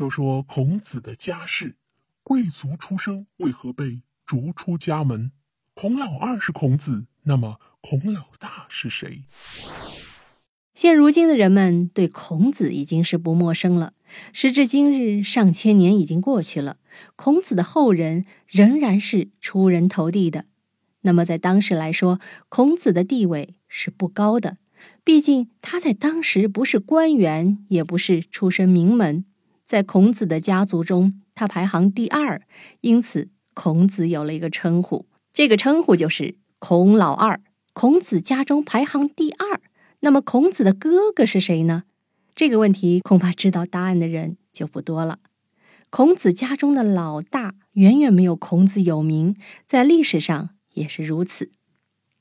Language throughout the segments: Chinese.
说说孔子的家世，贵族出生为何被逐出家门？孔老二是孔子，那么孔老大是谁？现如今的人们对孔子已经是不陌生了。时至今日，上千年已经过去了，孔子的后人仍然是出人头地的。那么在当时来说，孔子的地位是不高的，毕竟他在当时不是官员，也不是出身名门。在孔子的家族中，他排行第二，因此孔子有了一个称呼，这个称呼就是孔老二。孔子家中排行第二，那么孔子的哥哥是谁呢？这个问题恐怕知道答案的人就不多了。孔子家中的老大远远没有孔子有名，在历史上也是如此。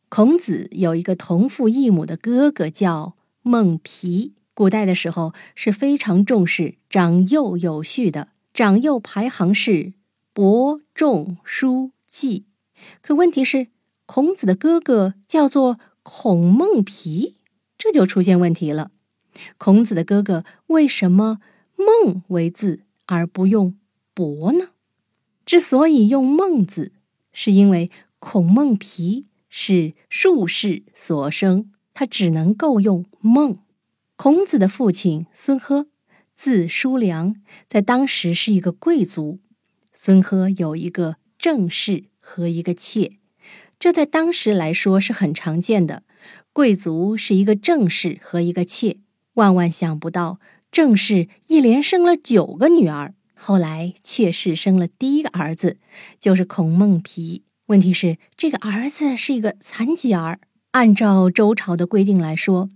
孔子有一个同父异母的哥哥叫孟皮。古代的时候是非常重视长幼有序的，长幼排行是伯仲叔季。可问题是，孔子的哥哥叫做孔孟皮，这就出现问题了。孔子的哥哥为什么孟为字而不用伯呢？之所以用孟字，是因为孔孟皮是术士所生，他只能够用孟。孔子的父亲孙呵，字叔良，在当时是一个贵族。孙呵有一个正室和一个妾，这在当时来说是很常见的。贵族是一个正室和一个妾，万万想不到正室一连生了九个女儿。后来妾室生了第一个儿子，就是孔孟皮。问题是这个儿子是一个残疾儿，按照周朝的规定来说。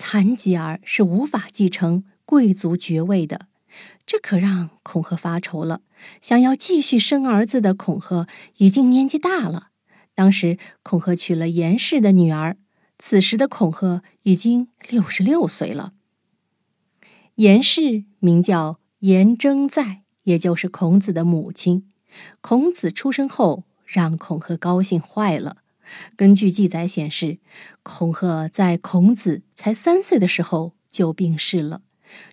残疾儿是无法继承贵族爵位的，这可让孔贺发愁了。想要继续生儿子的孔贺已经年纪大了。当时孔贺娶了严氏的女儿，此时的孔贺已经六十六岁了。严氏名叫严征在，也就是孔子的母亲。孔子出生后，让孔贺高兴坏了。根据记载显示，孔贺在孔子才三岁的时候就病逝了。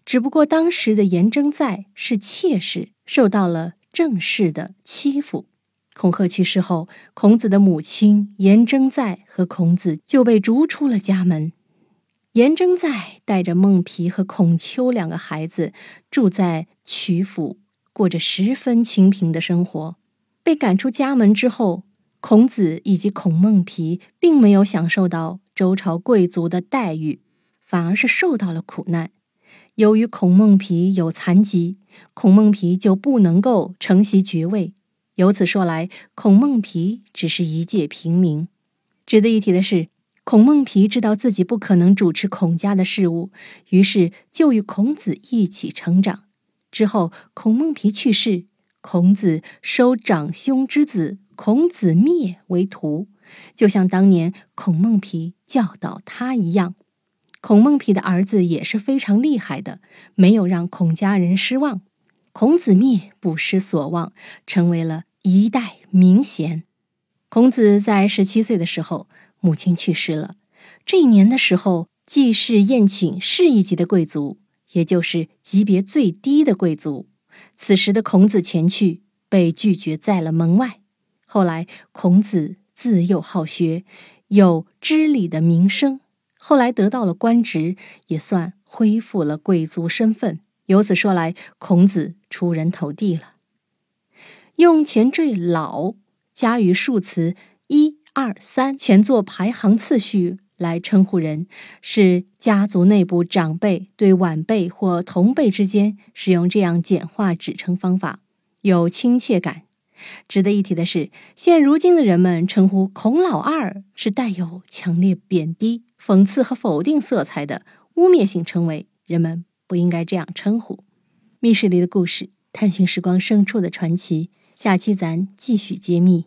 只不过当时的颜征在是妾室，受到了正室的欺负。孔贺去世后，孔子的母亲颜征在和孔子就被逐出了家门。颜征在带着孟皮和孔丘两个孩子住在曲阜，过着十分清贫的生活。被赶出家门之后。孔子以及孔孟皮并没有享受到周朝贵族的待遇，反而是受到了苦难。由于孔孟皮有残疾，孔孟皮就不能够承袭爵位。由此说来，孔孟皮只是一介平民。值得一提的是，孔孟皮知道自己不可能主持孔家的事务，于是就与孔子一起成长。之后，孔孟皮去世，孔子收长兄之子。孔子灭为徒，就像当年孔孟皮教导他一样。孔孟皮的儿子也是非常厉害的，没有让孔家人失望。孔子灭不失所望，成为了一代名贤。孔子在十七岁的时候，母亲去世了。这一年的时候，祭祀宴请士一级的贵族，也就是级别最低的贵族。此时的孔子前去，被拒绝在了门外。后来，孔子自幼好学，有知礼的名声。后来得到了官职，也算恢复了贵族身份。由此说来，孔子出人头地了。用前缀“老”加于数词“一二三”前作排行次序来称呼人，是家族内部长辈对晚辈或同辈之间使用这样简化指称方法，有亲切感。值得一提的是，现如今的人们称呼孔老二是带有强烈贬低、讽刺和否定色彩的污蔑性称谓，人们不应该这样称呼。密室里的故事，探寻时光深处的传奇，下期咱继续揭秘。